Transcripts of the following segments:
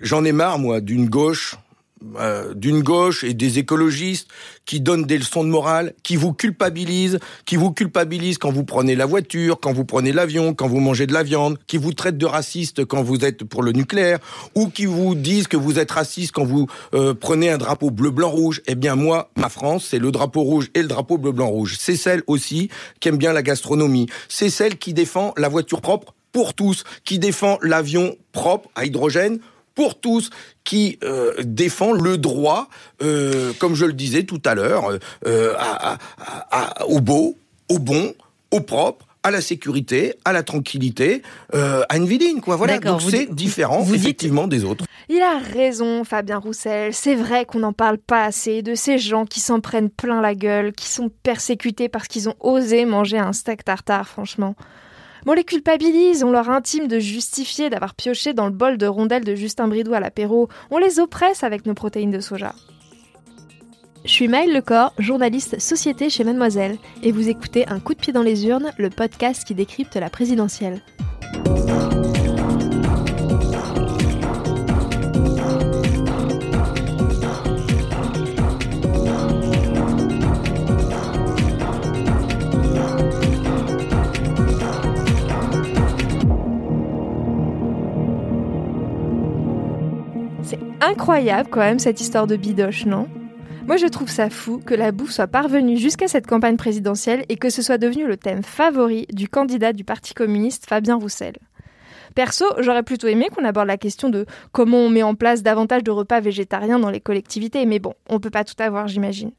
J'en ai marre, moi, d'une gauche, euh, d'une gauche et des écologistes qui donnent des leçons de morale, qui vous culpabilisent, qui vous culpabilisent quand vous prenez la voiture, quand vous prenez l'avion, quand vous mangez de la viande, qui vous traitent de raciste quand vous êtes pour le nucléaire, ou qui vous disent que vous êtes raciste quand vous euh, prenez un drapeau bleu, blanc, rouge. Eh bien, moi, ma France, c'est le drapeau rouge et le drapeau bleu, blanc, rouge. C'est celle aussi qui aime bien la gastronomie. C'est celle qui défend la voiture propre pour tous, qui défend l'avion propre à hydrogène pour tous, qui euh, défend le droit, euh, comme je le disais tout à l'heure, euh, à, à, à, au beau, au bon, au propre, à la sécurité, à la tranquillité, euh, à une vie digne, quoi. Voilà. Donc c'est différent, vous effectivement, des autres. Il a raison, Fabien Roussel. C'est vrai qu'on n'en parle pas assez de ces gens qui s'en prennent plein la gueule, qui sont persécutés parce qu'ils ont osé manger un steak tartare, franchement. On les culpabilise, on leur intime de justifier d'avoir pioché dans le bol de rondelles de Justin Bridou à l'apéro, on les oppresse avec nos protéines de soja. Je suis Maëlle Lecor, journaliste société chez Mademoiselle, et vous écoutez Un coup de pied dans les urnes, le podcast qui décrypte la présidentielle. Incroyable quand même cette histoire de bidoche, non? Moi, je trouve ça fou que la bouffe soit parvenue jusqu'à cette campagne présidentielle et que ce soit devenu le thème favori du candidat du Parti communiste, Fabien Roussel. Perso, j'aurais plutôt aimé qu'on aborde la question de comment on met en place davantage de repas végétariens dans les collectivités, mais bon, on peut pas tout avoir, j'imagine.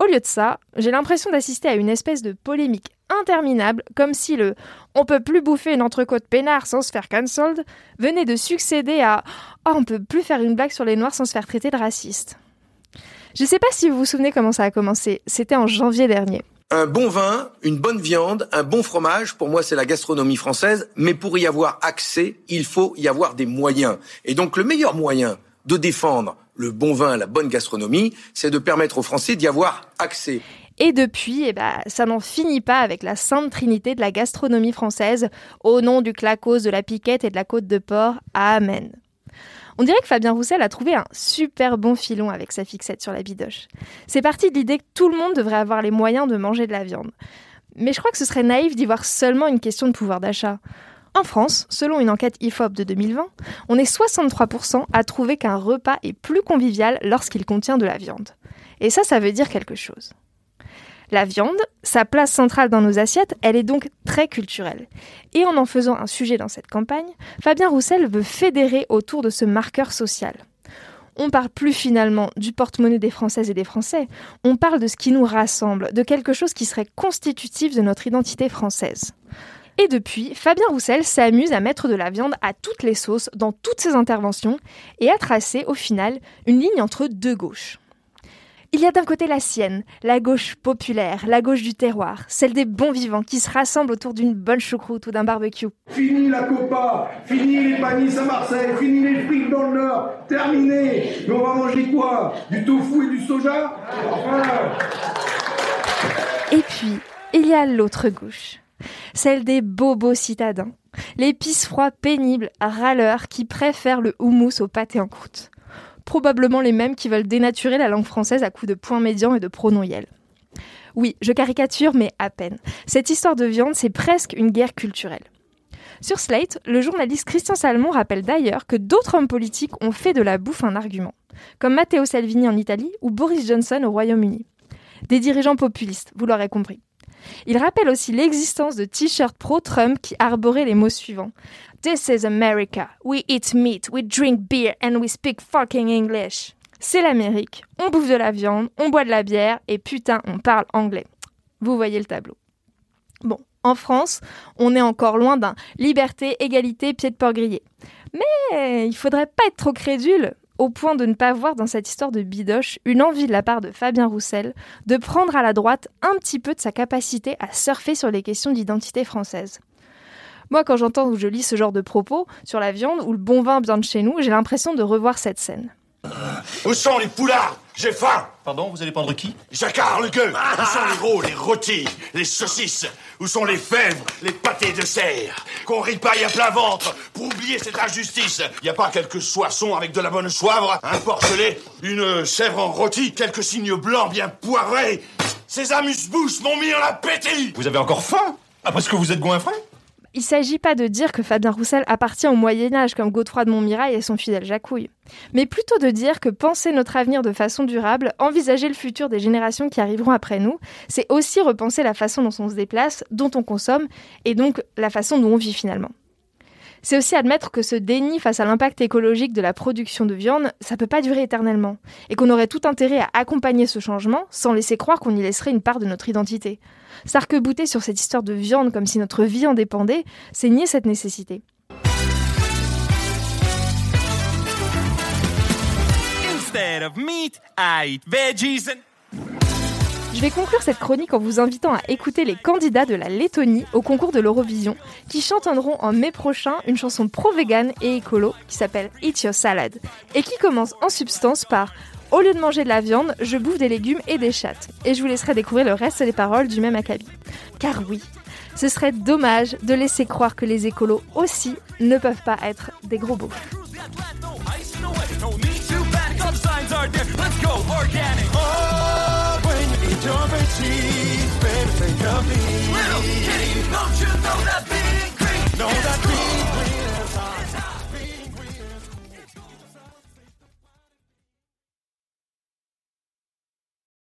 Au lieu de ça, j'ai l'impression d'assister à une espèce de polémique interminable, comme si le on peut plus bouffer une entrecôte peinard sans se faire cancelled venait de succéder à oh, on peut plus faire une blague sur les noirs sans se faire traiter de raciste. Je sais pas si vous vous souvenez comment ça a commencé. C'était en janvier dernier. Un bon vin, une bonne viande, un bon fromage, pour moi c'est la gastronomie française, mais pour y avoir accès, il faut y avoir des moyens. Et donc le meilleur moyen de défendre le bon vin, la bonne gastronomie, c'est de permettre aux Français d'y avoir accès. Et depuis, eh ben, ça n'en finit pas avec la sainte trinité de la gastronomie française, au nom du clacos, de la piquette et de la côte de porc. Amen. On dirait que Fabien Roussel a trouvé un super bon filon avec sa fixette sur la bidoche. C'est parti de l'idée que tout le monde devrait avoir les moyens de manger de la viande. Mais je crois que ce serait naïf d'y voir seulement une question de pouvoir d'achat. En France, selon une enquête IFOP de 2020, on est 63% à trouver qu'un repas est plus convivial lorsqu'il contient de la viande. Et ça, ça veut dire quelque chose. La viande, sa place centrale dans nos assiettes, elle est donc très culturelle. Et en en faisant un sujet dans cette campagne, Fabien Roussel veut fédérer autour de ce marqueur social. On parle plus finalement du porte-monnaie des Françaises et des Français, on parle de ce qui nous rassemble, de quelque chose qui serait constitutif de notre identité française. Et depuis, Fabien Roussel s'amuse à mettre de la viande à toutes les sauces dans toutes ses interventions et à tracer au final une ligne entre deux gauches. Il y a d'un côté la sienne, la gauche populaire, la gauche du terroir, celle des bons vivants qui se rassemblent autour d'une bonne choucroute ou d'un barbecue. Fini la copa, fini les panis à Marseille, fini les frites dans le Nord, terminé. Mais on va manger quoi? Du tofu et du soja? Enfin... Et puis, il y a l'autre gauche, celle des bobos citadins, les pisse-froids pénibles, râleurs qui préfèrent le houmous au pâté en croûte probablement les mêmes qui veulent dénaturer la langue française à coups de points médians et de pronoyels. Oui, je caricature, mais à peine. Cette histoire de viande, c'est presque une guerre culturelle. Sur Slate, le journaliste Christian Salmon rappelle d'ailleurs que d'autres hommes politiques ont fait de la bouffe un argument, comme Matteo Salvini en Italie ou Boris Johnson au Royaume-Uni. Des dirigeants populistes, vous l'aurez compris. Il rappelle aussi l'existence de t-shirts pro-Trump qui arboraient les mots suivants. This is America. We eat meat, we drink beer and we speak fucking English. C'est l'Amérique. On bouffe de la viande, on boit de la bière et putain, on parle anglais. Vous voyez le tableau. Bon, En France, on est encore loin d'un liberté, égalité, pied de porc grillé. Mais il faudrait pas être trop crédule au point de ne pas voir dans cette histoire de bidoche une envie de la part de Fabien Roussel de prendre à la droite un petit peu de sa capacité à surfer sur les questions d'identité française. Moi, quand j'entends ou je lis ce genre de propos sur la viande ou le bon vin bien de chez nous, j'ai l'impression de revoir cette scène. Où sont les poulards? J'ai faim. Pardon, vous allez prendre qui? Jacquard, le gueux. Où sont les rôles, les rôtis, les saucisses? Où sont les fèvres, les pâtés de serre? Qu'on ripaille à plein ventre pour oublier cette injustice. Y a pas quelques soissons avec de la bonne soivre, un porcelet, une chèvre en rôti, quelques signes blancs bien poivrés. Ces amuse-bouches m'ont mis en appétit. Vous avez encore faim? Après ce que vous êtes goinfré? Il s'agit pas de dire que Fabien Roussel appartient au Moyen Âge comme Godefroy de Montmirail et son fidèle Jacouille, mais plutôt de dire que penser notre avenir de façon durable, envisager le futur des générations qui arriveront après nous, c'est aussi repenser la façon dont on se déplace, dont on consomme, et donc la façon dont on vit finalement. C'est aussi admettre que ce déni face à l'impact écologique de la production de viande, ça peut pas durer éternellement, et qu'on aurait tout intérêt à accompagner ce changement sans laisser croire qu'on y laisserait une part de notre identité. S'arc-bouter sur cette histoire de viande comme si notre vie en dépendait, c'est nier cette nécessité. Je vais conclure cette chronique en vous invitant à écouter les candidats de la Lettonie au concours de l'Eurovision, qui chanteront en mai prochain une chanson pro-vegan et écolo qui s'appelle Eat Your Salad, et qui commence en substance par Au lieu de manger de la viande, je bouffe des légumes et des chattes. Et je vous laisserai découvrir le reste des paroles du même acabit. Car oui, ce serait dommage de laisser croire que les écolos aussi ne peuvent pas être des gros. Oh, when you eat your veggies, think of me. Little kitty, don't you know that